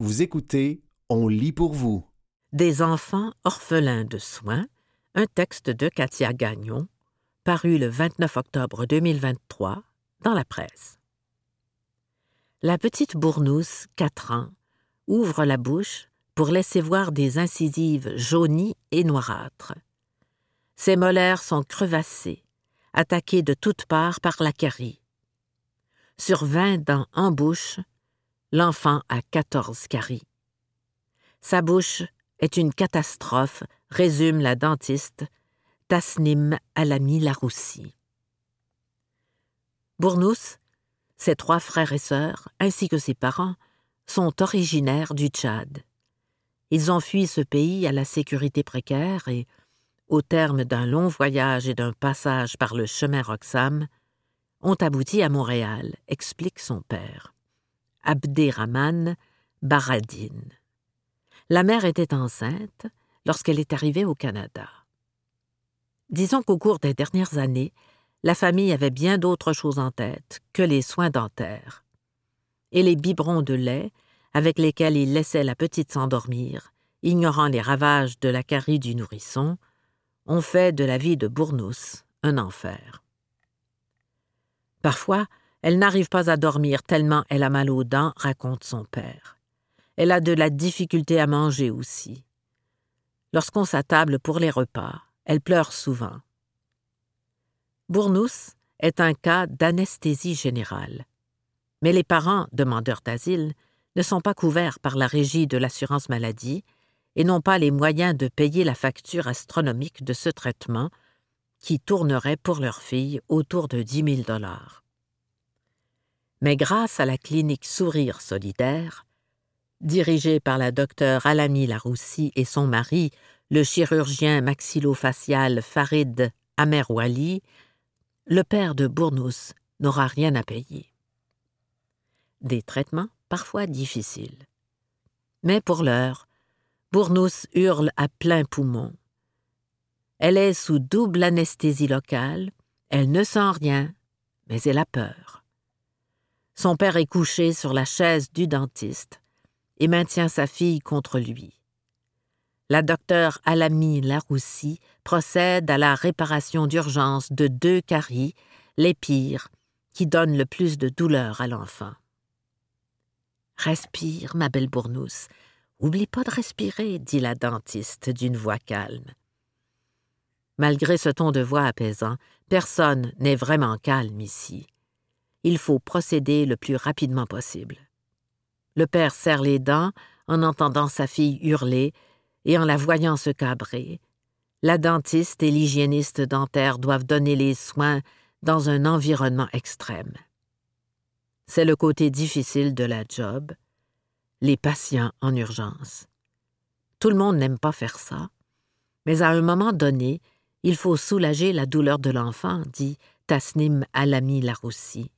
Vous écoutez On lit pour vous. Des enfants orphelins de soins, un texte de Katia Gagnon, paru le 29 octobre 2023 dans la presse. La petite bournousse, quatre ans, ouvre la bouche pour laisser voir des incisives jaunies et noirâtres. Ses molaires sont crevassées, attaquées de toutes parts par la carie. Sur vingt dents en bouche, l'enfant a quatorze caries. Sa bouche est une catastrophe, résume la dentiste Tasnim Alami Laroussi. Bournous, ses trois frères et sœurs, ainsi que ses parents, sont originaires du Tchad. Ils ont fui ce pays à la sécurité précaire et, au terme d'un long voyage et d'un passage par le chemin Roxham, ont abouti à Montréal, explique son père. Abderrahman Baradine. La mère était enceinte lorsqu'elle est arrivée au Canada. Disons qu'au cours des dernières années, la famille avait bien d'autres choses en tête que les soins dentaires. Et les biberons de lait, avec lesquels il laissait la petite s'endormir, ignorant les ravages de la carie du nourrisson, ont fait de la vie de Bournous un enfer. Parfois, elle n'arrive pas à dormir tellement elle a mal aux dents, raconte son père. Elle a de la difficulté à manger aussi. Lorsqu'on s'attable pour les repas, elle pleure souvent. Bournous est un cas d'anesthésie générale. Mais les parents, demandeurs d'asile, ne sont pas couverts par la régie de l'assurance maladie et n'ont pas les moyens de payer la facture astronomique de ce traitement qui tournerait pour leur fille autour de dix mille dollars. Mais grâce à la clinique Sourire solidaire, dirigée par la docteure Alami Laroussi et son mari, le chirurgien maxillofacial Farid Amerwali, le père de Bournous n'aura rien à payer. Des traitements parfois difficiles. Mais pour l'heure, Bournous hurle à plein poumon. Elle est sous double anesthésie locale, elle ne sent rien, mais elle a peur. Son père est couché sur la chaise du dentiste et maintient sa fille contre lui. La docteure Alami Laroussi procède à la réparation d'urgence de deux caries, les pires, qui donnent le plus de douleur à l'enfant. Respire, ma belle Bournousse. Oublie pas de respirer, dit la dentiste d'une voix calme. Malgré ce ton de voix apaisant, personne n'est vraiment calme ici il faut procéder le plus rapidement possible. Le père serre les dents en entendant sa fille hurler et en la voyant se cabrer. La dentiste et l'hygiéniste dentaire doivent donner les soins dans un environnement extrême. C'est le côté difficile de la job, les patients en urgence. Tout le monde n'aime pas faire ça, mais à un moment donné, il faut soulager la douleur de l'enfant, dit Tasnim Alami Laroussi.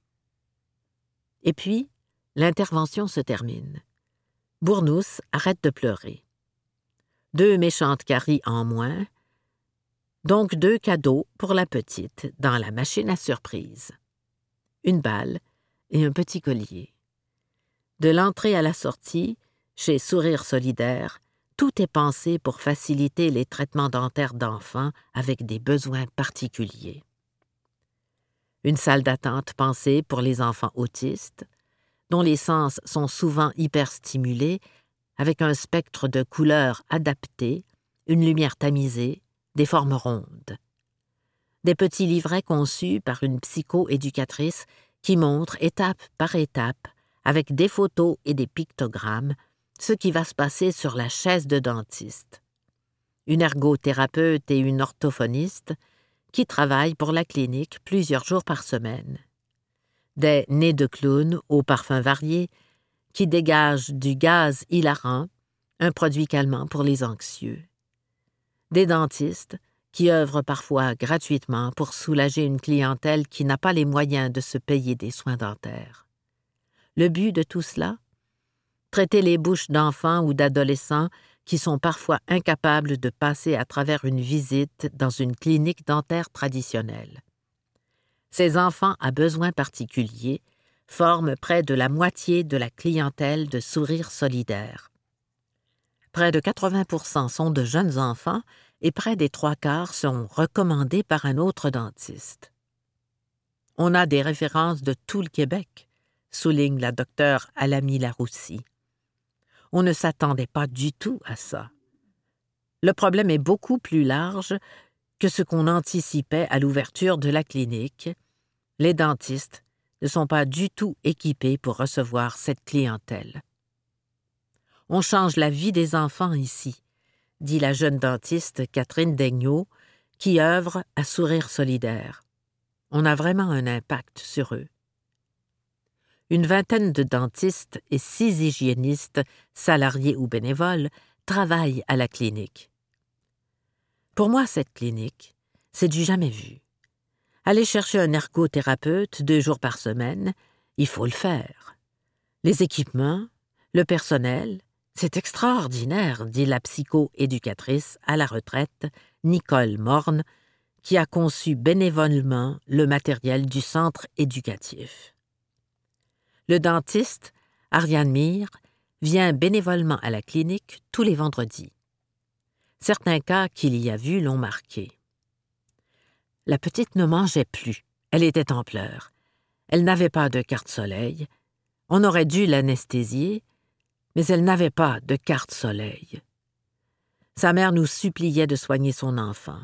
Et puis, l'intervention se termine. Bournous arrête de pleurer. Deux méchantes caries en moins, donc deux cadeaux pour la petite dans la machine à surprise. Une balle et un petit collier. De l'entrée à la sortie, chez Sourire Solidaire, tout est pensé pour faciliter les traitements dentaires d'enfants avec des besoins particuliers une salle d'attente pensée pour les enfants autistes, dont les sens sont souvent hyperstimulés, avec un spectre de couleurs adapté, une lumière tamisée, des formes rondes. Des petits livrets conçus par une psycho-éducatrice qui montrent étape par étape, avec des photos et des pictogrammes, ce qui va se passer sur la chaise de dentiste. Une ergothérapeute et une orthophoniste qui travaillent pour la clinique plusieurs jours par semaine. Des nez de clown aux parfums variés qui dégagent du gaz hilarant, un produit calmant pour les anxieux. Des dentistes qui œuvrent parfois gratuitement pour soulager une clientèle qui n'a pas les moyens de se payer des soins dentaires. Le but de tout cela? Traiter les bouches d'enfants ou d'adolescents qui sont parfois incapables de passer à travers une visite dans une clinique dentaire traditionnelle. Ces enfants à besoins particuliers forment près de la moitié de la clientèle de Sourire solidaire. Près de 80% sont de jeunes enfants et près des trois quarts sont recommandés par un autre dentiste. On a des références de tout le Québec, souligne la docteure Alamy Laroussi. On ne s'attendait pas du tout à ça. Le problème est beaucoup plus large que ce qu'on anticipait à l'ouverture de la clinique. Les dentistes ne sont pas du tout équipés pour recevoir cette clientèle. On change la vie des enfants ici, dit la jeune dentiste Catherine Daigneault, qui œuvre à Sourire solidaire. On a vraiment un impact sur eux. Une vingtaine de dentistes et six hygiénistes, salariés ou bénévoles, travaillent à la clinique. Pour moi, cette clinique, c'est du jamais vu. Aller chercher un ergothérapeute deux jours par semaine, il faut le faire. Les équipements, le personnel, c'est extraordinaire, dit la psycho-éducatrice à la retraite, Nicole Morne, qui a conçu bénévolement le matériel du centre éducatif. Le dentiste, Ariane Mire, vient bénévolement à la clinique tous les vendredis. Certains cas qu'il y a vus l'ont marqué. La petite ne mangeait plus, elle était en pleurs. Elle n'avait pas de carte soleil. On aurait dû l'anesthésier, mais elle n'avait pas de carte soleil. Sa mère nous suppliait de soigner son enfant.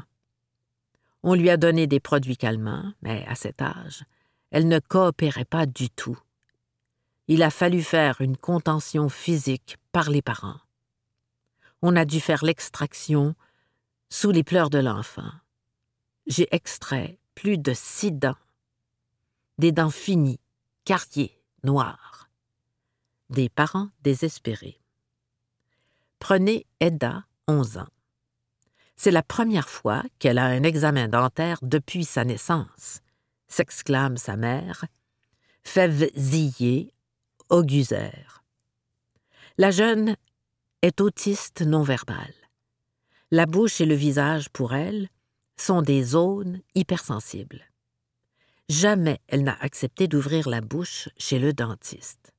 On lui a donné des produits calmants, mais à cet âge, elle ne coopérait pas du tout. Il a fallu faire une contention physique par les parents. On a dû faire l'extraction sous les pleurs de l'enfant. J'ai extrait plus de six dents. Des dents finies, carriées, noires. Des parents désespérés. Prenez Edda, 11 ans. C'est la première fois qu'elle a un examen dentaire depuis sa naissance, s'exclame sa mère, fève zillée, La jeune est autiste non-verbale. La bouche et le visage, pour elle, sont des zones hypersensibles. Jamais elle n'a accepté d'ouvrir la bouche chez le dentiste.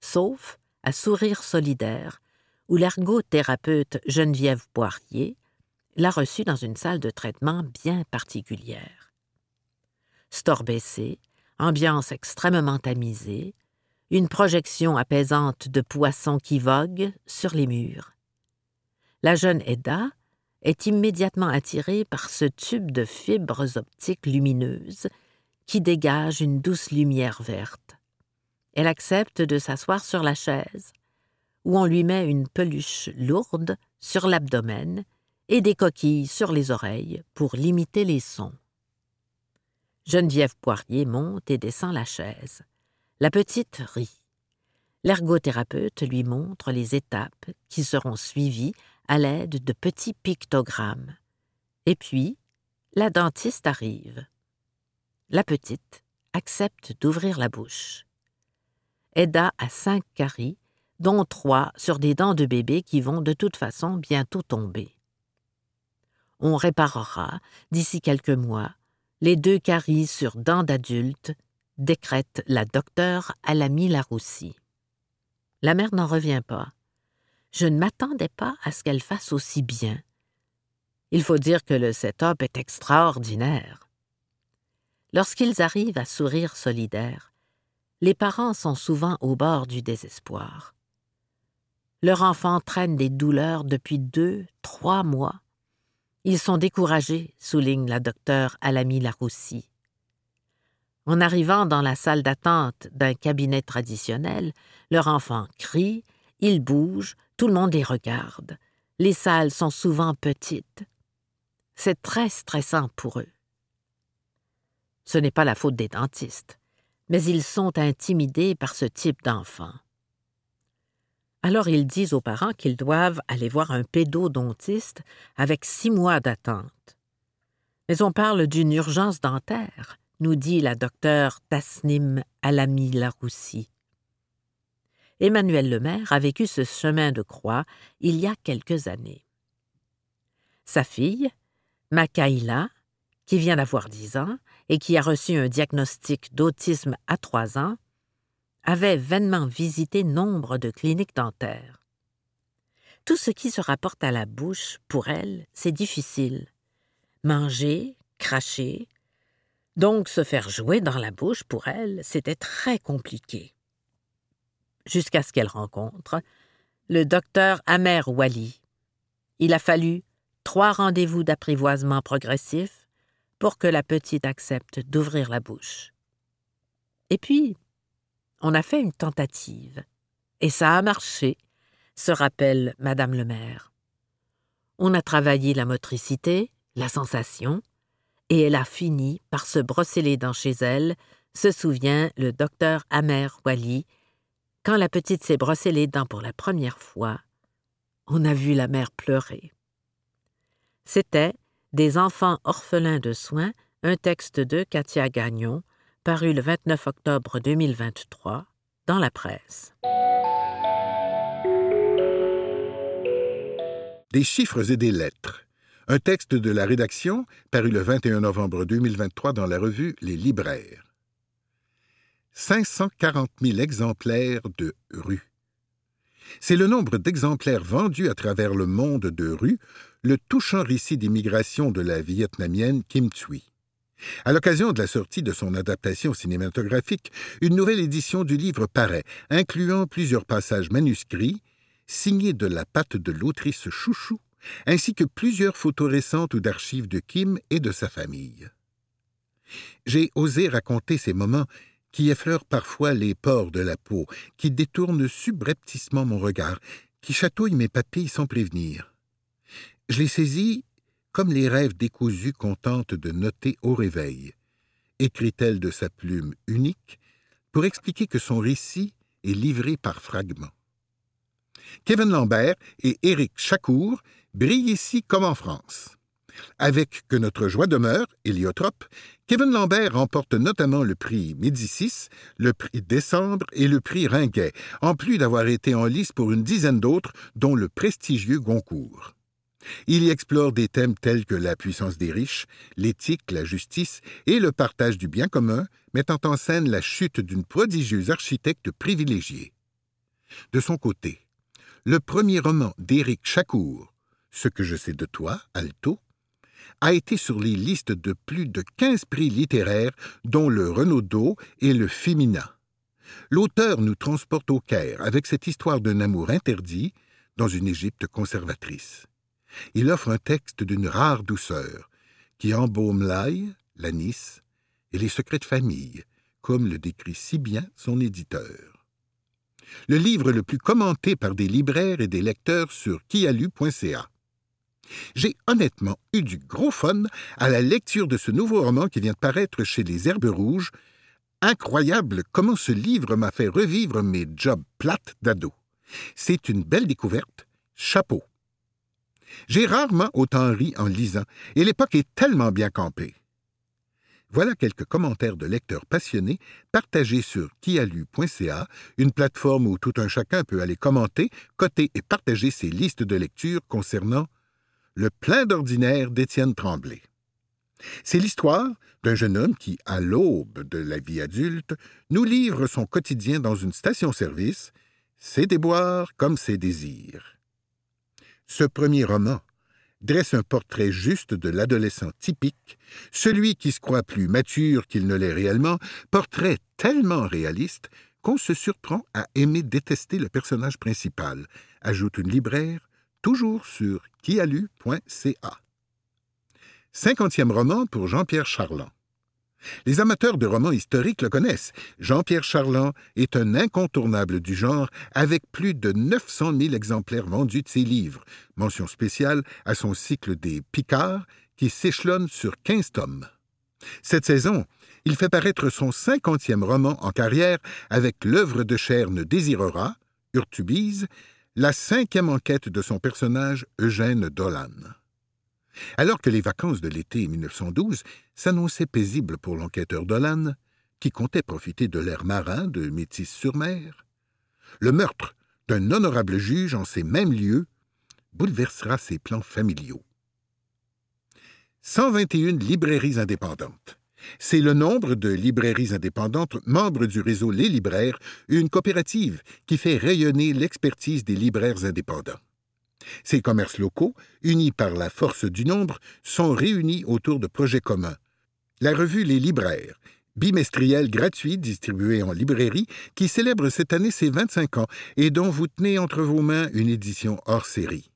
Sauf à Sourire solidaire, où l'ergothérapeute Geneviève Poirier l'a reçue dans une salle de traitement bien particulière. Store baissé, ambiance extrêmement tamisée, une projection apaisante de poissons qui voguent sur les murs. La jeune Edda est immédiatement attirée par ce tube de fibres optiques lumineuses qui dégage une douce lumière verte. Elle accepte de s'asseoir sur la chaise, où on lui met une peluche lourde sur l'abdomen et des coquilles sur les oreilles pour limiter les sons. Geneviève Poirier monte et descend la chaise. La petite rit. L'ergothérapeute lui montre les étapes qui seront suivies à l'aide de petits pictogrammes. Et puis, la dentiste arrive. La petite accepte d'ouvrir la bouche. Edda a cinq caries, dont trois sur des dents de bébé qui vont de toute façon bientôt tomber on réparera, d'ici quelques mois, les deux caries sur dents d'adulte, décrète la docteure Alamy Laroussi. La mère n'en revient pas. Je ne m'attendais pas à ce qu'elle fasse aussi bien. Il faut dire que le setup est extraordinaire. Lorsqu'ils arrivent à sourire solidaire, les parents sont souvent au bord du désespoir. Leur enfant traîne des douleurs depuis deux, trois mois ils sont découragés, souligne la docteure Alamy Laroussi. En arrivant dans la salle d'attente d'un cabinet traditionnel, leur enfant crie, ils bougent, tout le monde les regarde. Les salles sont souvent petites. C'est très stressant pour eux. Ce n'est pas la faute des dentistes, mais ils sont intimidés par ce type d'enfant. Alors ils disent aux parents qu'ils doivent aller voir un pédodontiste avec six mois d'attente. Mais on parle d'une urgence dentaire, nous dit la docteure Tasnim Alami Laroussi. Emmanuel Lemaire a vécu ce chemin de croix il y a quelques années. Sa fille, Makaïla, qui vient d'avoir dix ans et qui a reçu un diagnostic d'autisme à trois ans, avait vainement visité nombre de cliniques dentaires. Tout ce qui se rapporte à la bouche, pour elle, c'est difficile. Manger, cracher. Donc se faire jouer dans la bouche, pour elle, c'était très compliqué. Jusqu'à ce qu'elle rencontre le docteur Amer Wali. Il a fallu trois rendez-vous d'apprivoisement progressif pour que la petite accepte d'ouvrir la bouche. Et puis, on a fait une tentative, et ça a marché se rappelle Madame le maire. On a travaillé la motricité, la sensation, et elle a fini par se brosser les dents chez elle, se souvient le docteur Amer Wali. Quand la petite s'est brossé les dents pour la première fois, on a vu la mère pleurer. C'était Des enfants orphelins de soins, un texte de Katia Gagnon, paru le 29 octobre 2023 dans la presse. Des chiffres et des lettres. Un texte de la rédaction paru le 21 novembre 2023 dans la revue Les Libraires. 540 000 exemplaires de Rue. C'est le nombre d'exemplaires vendus à travers le monde de Rue, le touchant récit d'immigration de la vietnamienne Kim Thuy. À l'occasion de la sortie de son adaptation cinématographique, une nouvelle édition du livre paraît, incluant plusieurs passages manuscrits, signé de la patte de l'autrice Chouchou, ainsi que plusieurs photos récentes ou d'archives de Kim et de sa famille. J'ai osé raconter ces moments qui effleurent parfois les pores de la peau, qui détournent subrepticement mon regard, qui chatouillent mes papilles sans prévenir. Je les saisis comme les rêves décousus qu'on tente de noter au réveil, écrit-elle de sa plume unique, pour expliquer que son récit est livré par fragments. Kevin Lambert et Éric Chacour brillent ici comme en France. Avec Que notre joie demeure, Héliotrope, Kevin Lambert remporte notamment le prix Médicis, le prix Décembre et le prix Ringuet, en plus d'avoir été en lice pour une dizaine d'autres, dont le prestigieux Goncourt. Il y explore des thèmes tels que la puissance des riches, l'éthique, la justice et le partage du bien commun, mettant en scène la chute d'une prodigieuse architecte privilégiée. De son côté, le premier roman d'Éric Chacour, Ce que je sais de toi, Alto, a été sur les listes de plus de 15 prix littéraires, dont le Renaudot et le Femina. L'auteur nous transporte au Caire avec cette histoire d'un amour interdit dans une Égypte conservatrice. Il offre un texte d'une rare douceur qui embaume l'ail, l'anis et les secrets de famille, comme le décrit si bien son éditeur le livre le plus commenté par des libraires et des lecteurs sur kialu.ca. J'ai honnêtement eu du gros fun à la lecture de ce nouveau roman qui vient de paraître chez les Herbes Rouges. Incroyable comment ce livre m'a fait revivre mes jobs plates d'ado. C'est une belle découverte. Chapeau. J'ai rarement autant ri en lisant, et l'époque est tellement bien campée. Voilà quelques commentaires de lecteurs passionnés partagés sur kialu.ca, une plateforme où tout un chacun peut aller commenter, coter et partager ses listes de lecture concernant Le plein d'ordinaire d'Étienne Tremblay. C'est l'histoire d'un jeune homme qui, à l'aube de la vie adulte, nous livre son quotidien dans une station-service, ses déboires comme ses désirs. Ce premier roman, dresse un portrait juste de l'adolescent typique, celui qui se croit plus mature qu'il ne l'est réellement, portrait tellement réaliste qu'on se surprend à aimer détester le personnage principal, ajoute une libraire, toujours sur kialu.ca. Cinquantième roman pour Jean-Pierre Charland. Les amateurs de romans historiques le connaissent. Jean-Pierre Charland est un incontournable du genre, avec plus de 900 000 exemplaires vendus de ses livres. Mention spéciale à son cycle des Picards, qui s'échelonne sur 15 tomes. Cette saison, il fait paraître son cinquantième roman en carrière avec l'œuvre de Cherne Désirera, Urtubise, la cinquième enquête de son personnage Eugène Dolan. Alors que les vacances de l'été 1912 s'annonçaient paisibles pour l'enquêteur Dolan, qui comptait profiter de l'air marin de Métis-sur-Mer, le meurtre d'un honorable juge en ces mêmes lieux bouleversera ses plans familiaux. 121 librairies indépendantes, C'est le nombre de librairies indépendantes membres du réseau Les Libraires, une coopérative qui fait rayonner l'expertise des libraires indépendants. Ces commerces locaux, unis par la force du nombre, sont réunis autour de projets communs. La revue Les Libraires, bimestrielle gratuite distribuée en librairie, qui célèbre cette année ses 25 ans et dont vous tenez entre vos mains une édition hors série.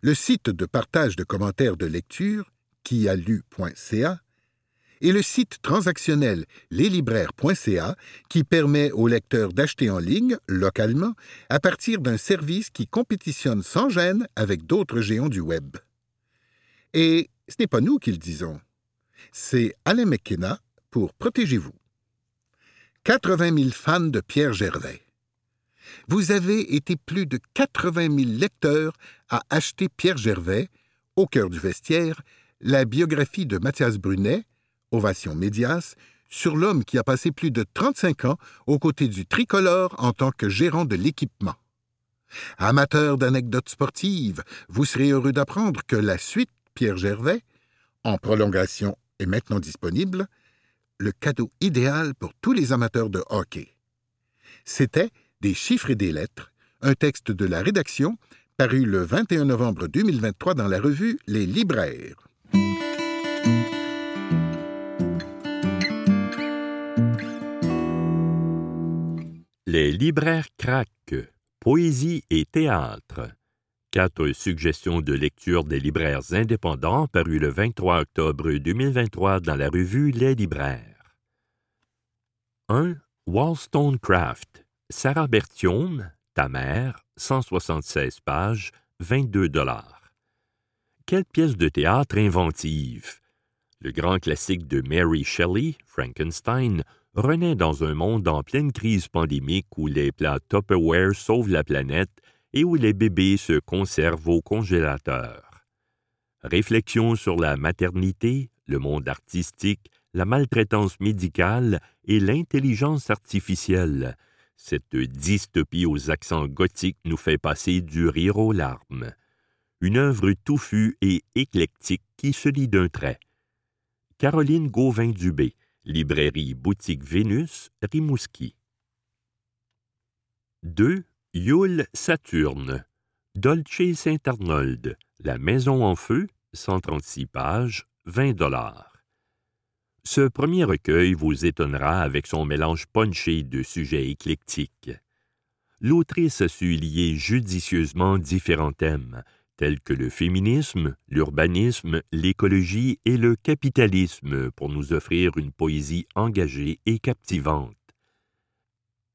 Le site de partage de commentaires de lecture, quialu.ca, et le site transactionnel leslibraires.ca qui permet aux lecteurs d'acheter en ligne, localement, à partir d'un service qui compétitionne sans gêne avec d'autres géants du Web. Et ce n'est pas nous qui le disons. C'est Alain McKenna pour Protégez-vous. 80 000 fans de Pierre Gervais. Vous avez été plus de 80 000 lecteurs à acheter Pierre Gervais, au cœur du vestiaire, la biographie de Mathias Brunet, Ovation Médias, sur l'homme qui a passé plus de 35 ans aux côtés du tricolore en tant que gérant de l'équipement. Amateur d'anecdotes sportives, vous serez heureux d'apprendre que la suite Pierre Gervais, en prolongation, est maintenant disponible, le cadeau idéal pour tous les amateurs de hockey. C'était Des chiffres et des lettres, un texte de la rédaction paru le 21 novembre 2023 dans la revue Les Libraires. Les libraires craquent, poésie et théâtre. Quatre suggestions de lecture des libraires indépendants parues le 23 octobre 2023 dans la revue Les Libraires. 1. Wollstonecraft. Sarah Bertium, ta mère, 176 pages, 22 dollars. Quelle pièce de théâtre inventive! Le grand classique de Mary Shelley, Frankenstein, renaît dans un monde en pleine crise pandémique où les plats Tupperware sauvent la planète et où les bébés se conservent au congélateur. Réflexion sur la maternité, le monde artistique, la maltraitance médicale et l'intelligence artificielle. Cette dystopie aux accents gothiques nous fait passer du rire aux larmes. Une œuvre touffue et éclectique qui se lit d'un trait. Caroline Gauvin-Dubé, Librairie Boutique Vénus, Rimouski. 2. Yule Saturne. Dolce Saint-Arnold. La Maison en feu, 136 pages, 20 dollars. Ce premier recueil vous étonnera avec son mélange punché de sujets éclectiques. L'autrice a su lier judicieusement différents thèmes, tels que le féminisme, l'urbanisme, l'écologie et le capitalisme pour nous offrir une poésie engagée et captivante.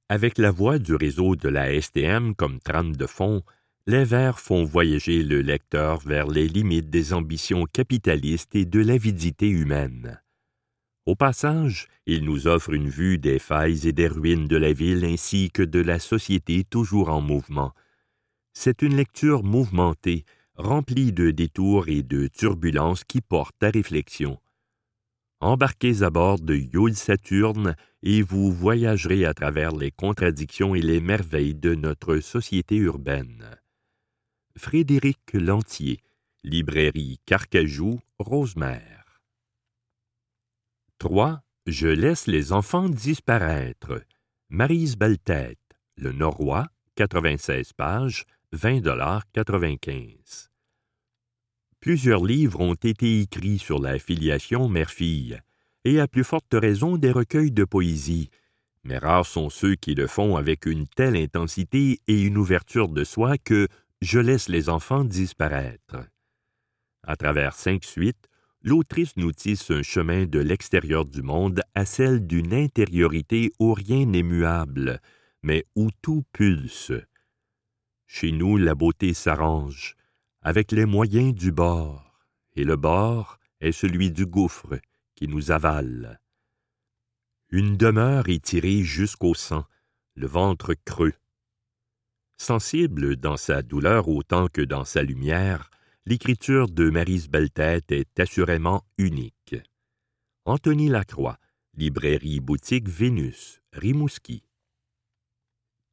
Avec la voix du réseau de la STM comme trame de fond, les vers font voyager le lecteur vers les limites des ambitions capitalistes et de l'avidité humaine. Au passage, il nous offre une vue des failles et des ruines de la ville ainsi que de la société toujours en mouvement, c'est une lecture mouvementée, remplie de détours et de turbulences qui portent à réflexion. Embarquez à bord de Yule Saturne et vous voyagerez à travers les contradictions et les merveilles de notre société urbaine. Frédéric Lantier, Librairie Carcajou, Rosemère. 3. Je laisse les enfants disparaître. Marise Belletête, Le Norrois, 96 pages, 20,95 Plusieurs livres ont été écrits sur la filiation mère-fille, et à plus forte raison des recueils de poésie, mais rares sont ceux qui le font avec une telle intensité et une ouverture de soi que je laisse les enfants disparaître. À travers cinq suites, l'autrice nous tisse un chemin de l'extérieur du monde à celle d'une intériorité où rien n'est muable, mais où tout pulse, chez nous, la beauté s'arrange avec les moyens du bord, et le bord est celui du gouffre qui nous avale. Une demeure étirée jusqu'au sang, le ventre creux. Sensible dans sa douleur autant que dans sa lumière, l'écriture de Marise Belletête est assurément unique. Anthony Lacroix, Librairie Boutique Vénus, Rimouski.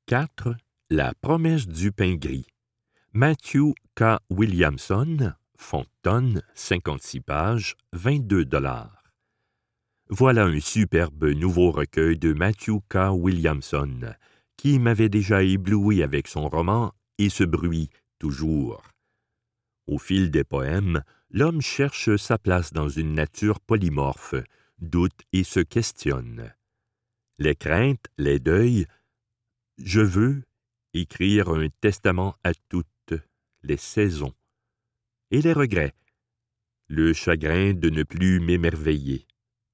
4. La promesse du pain gris. Matthew K. Williamson, Fontaine, 56 pages, 22 dollars. Voilà un superbe nouveau recueil de Matthew K. Williamson, qui m'avait déjà ébloui avec son roman Et ce bruit toujours. Au fil des poèmes, l'homme cherche sa place dans une nature polymorphe, doute et se questionne. Les craintes, les deuils, je veux écrire un testament à toutes les saisons. Et les regrets, le chagrin de ne plus m'émerveiller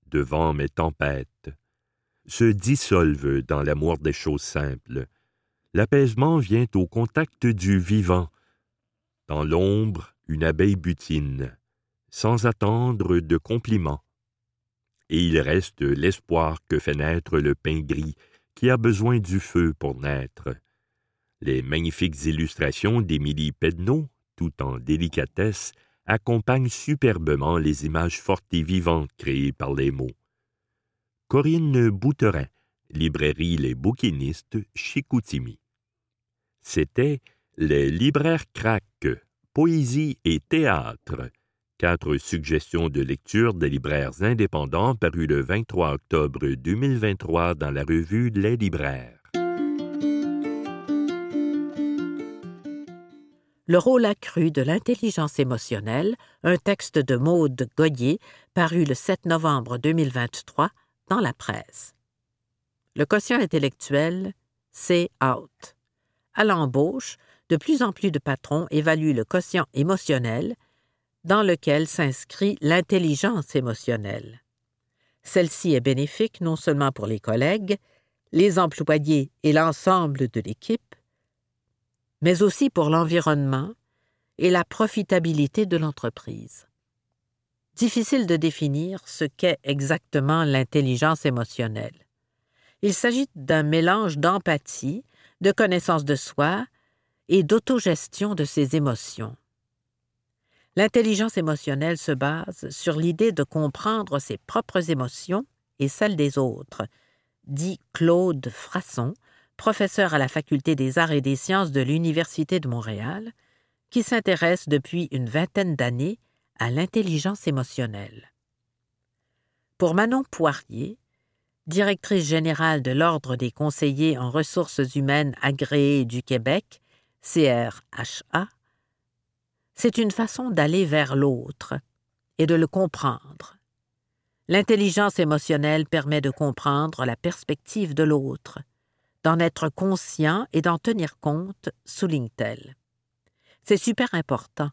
devant mes tempêtes, se dissolvent dans l'amour des choses simples. L'apaisement vient au contact du vivant. Dans l'ombre, une abeille butine, sans attendre de compliments. Et il reste l'espoir que fait naître le pain gris, qui a besoin du feu pour naître. Les magnifiques illustrations d'Émilie Pedneau, tout en délicatesse, accompagnent superbement les images fortes et vivantes créées par les mots. Corinne Bouterin, librairie Les Bouquinistes, Chicoutimi. C'était Les libraires craques, poésie et théâtre. Quatre suggestions de lecture des libraires indépendants parues le 23 octobre 2023 dans la revue Les libraires. Le rôle accru de l'intelligence émotionnelle, un texte de Maude Goyer paru le 7 novembre 2023 dans la presse. Le quotient intellectuel, c'est out. À l'embauche, de plus en plus de patrons évaluent le quotient émotionnel, dans lequel s'inscrit l'intelligence émotionnelle. Celle-ci est bénéfique non seulement pour les collègues, les employés et l'ensemble de l'équipe, mais aussi pour l'environnement et la profitabilité de l'entreprise. Difficile de définir ce qu'est exactement l'intelligence émotionnelle. Il s'agit d'un mélange d'empathie, de connaissance de soi et d'autogestion de ses émotions. L'intelligence émotionnelle se base sur l'idée de comprendre ses propres émotions et celles des autres, dit Claude Frasson, professeur à la Faculté des arts et des sciences de l'Université de Montréal, qui s'intéresse depuis une vingtaine d'années à l'intelligence émotionnelle. Pour Manon Poirier, directrice générale de l'Ordre des conseillers en ressources humaines agréées du Québec, CRHA, c'est une façon d'aller vers l'autre et de le comprendre. L'intelligence émotionnelle permet de comprendre la perspective de l'autre, d'en être conscient et d'en tenir compte, souligne-t-elle. C'est super important,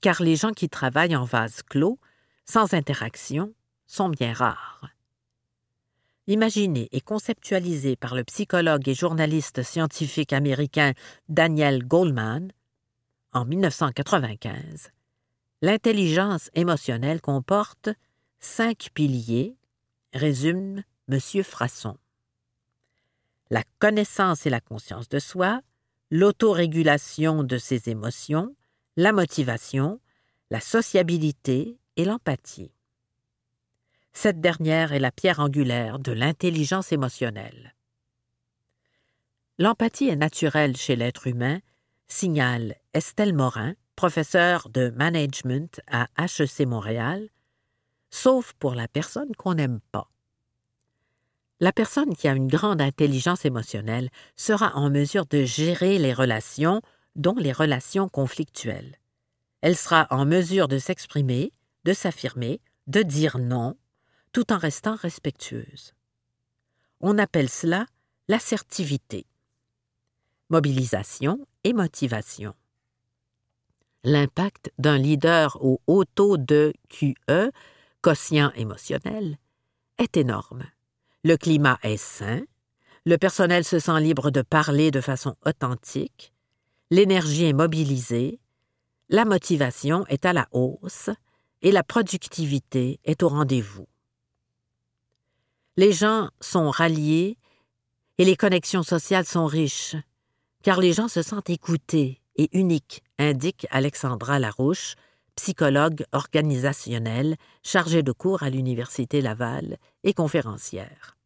car les gens qui travaillent en vase clos, sans interaction, sont bien rares. Imaginé et conceptualisé par le psychologue et journaliste scientifique américain Daniel Goldman en 1995, l'intelligence émotionnelle comporte cinq piliers, résume M. Frasson la connaissance et la conscience de soi, l'autorégulation de ses émotions, la motivation, la sociabilité et l'empathie. Cette dernière est la pierre angulaire de l'intelligence émotionnelle. L'empathie est naturelle chez l'être humain, signale Estelle Morin, professeure de management à HEC Montréal, sauf pour la personne qu'on n'aime pas. La personne qui a une grande intelligence émotionnelle sera en mesure de gérer les relations, dont les relations conflictuelles. Elle sera en mesure de s'exprimer, de s'affirmer, de dire non, tout en restant respectueuse. On appelle cela l'assertivité. Mobilisation et motivation. L'impact d'un leader au haut taux de QE, quotient émotionnel, est énorme. Le climat est sain, le personnel se sent libre de parler de façon authentique, l'énergie est mobilisée, la motivation est à la hausse et la productivité est au rendez-vous. Les gens sont ralliés et les connexions sociales sont riches, car les gens se sentent écoutés et uniques, indique Alexandra Larouche, psychologue organisationnelle, chargée de cours à l'Université Laval et conférencière.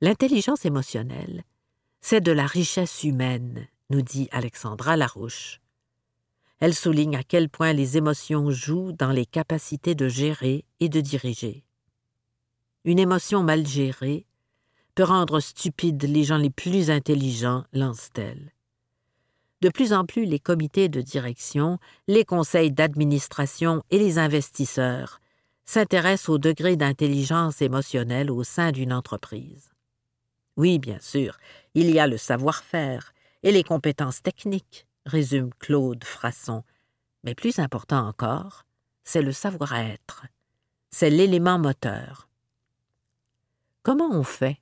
L'intelligence émotionnelle, c'est de la richesse humaine, nous dit Alexandra Larouche. Elle souligne à quel point les émotions jouent dans les capacités de gérer et de diriger. une émotion mal gérée, peut rendre stupides les gens les plus intelligents, lance-t-elle. De plus en plus, les comités de direction, les conseils d'administration et les investisseurs s'intéressent au degré d'intelligence émotionnelle au sein d'une entreprise. Oui, bien sûr, il y a le savoir-faire et les compétences techniques, résume Claude Frasson, mais plus important encore, c'est le savoir-être, c'est l'élément moteur. Comment on fait?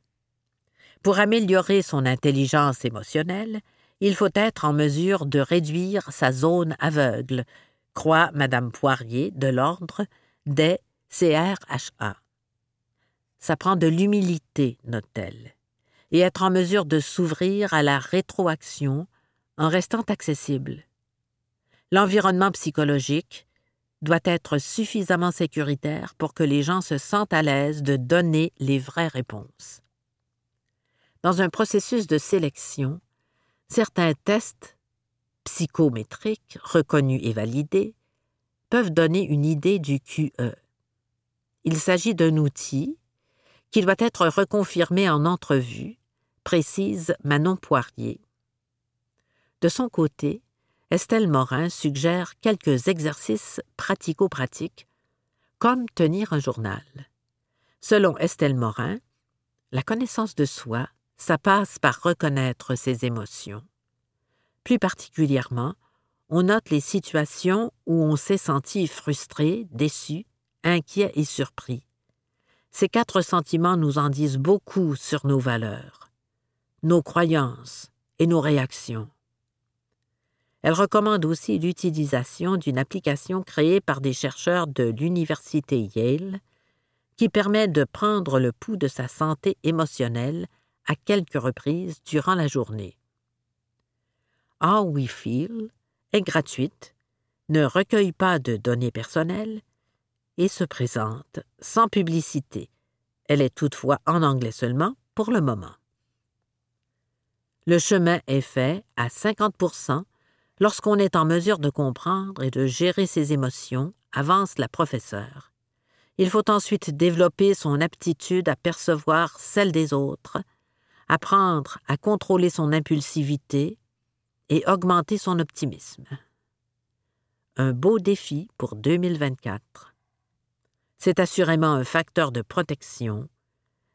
Pour améliorer son intelligence émotionnelle, il faut être en mesure de réduire sa zone aveugle, croit Madame Poirier de l'ordre des CRHA. Ça prend de l'humilité, note-t-elle, et être en mesure de s'ouvrir à la rétroaction en restant accessible. L'environnement psychologique doit être suffisamment sécuritaire pour que les gens se sentent à l'aise de donner les vraies réponses. Dans un processus de sélection, certains tests psychométriques reconnus et validés peuvent donner une idée du QE. Il s'agit d'un outil qui doit être reconfirmé en entrevue, précise Manon Poirier. De son côté, Estelle Morin suggère quelques exercices pratico-pratiques, comme tenir un journal. Selon Estelle Morin, la connaissance de soi ça passe par reconnaître ses émotions. Plus particulièrement, on note les situations où on s'est senti frustré, déçu, inquiet et surpris. Ces quatre sentiments nous en disent beaucoup sur nos valeurs, nos croyances et nos réactions. Elle recommande aussi l'utilisation d'une application créée par des chercheurs de l'Université Yale qui permet de prendre le pouls de sa santé émotionnelle à quelques reprises durant la journée. How We Feel est gratuite, ne recueille pas de données personnelles et se présente sans publicité. Elle est toutefois en anglais seulement pour le moment. Le chemin est fait à 50% lorsqu'on est en mesure de comprendre et de gérer ses émotions, avance la professeure. Il faut ensuite développer son aptitude à percevoir celle des autres, apprendre à contrôler son impulsivité et augmenter son optimisme. Un beau défi pour 2024. C'est assurément un facteur de protection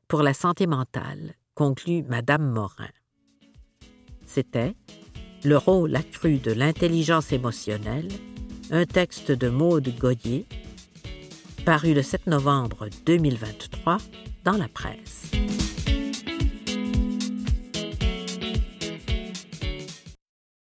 pour la santé mentale, conclut Madame Morin. C'était Le rôle accru de l'intelligence émotionnelle, un texte de Maude Goyer, paru le 7 novembre 2023 dans la presse.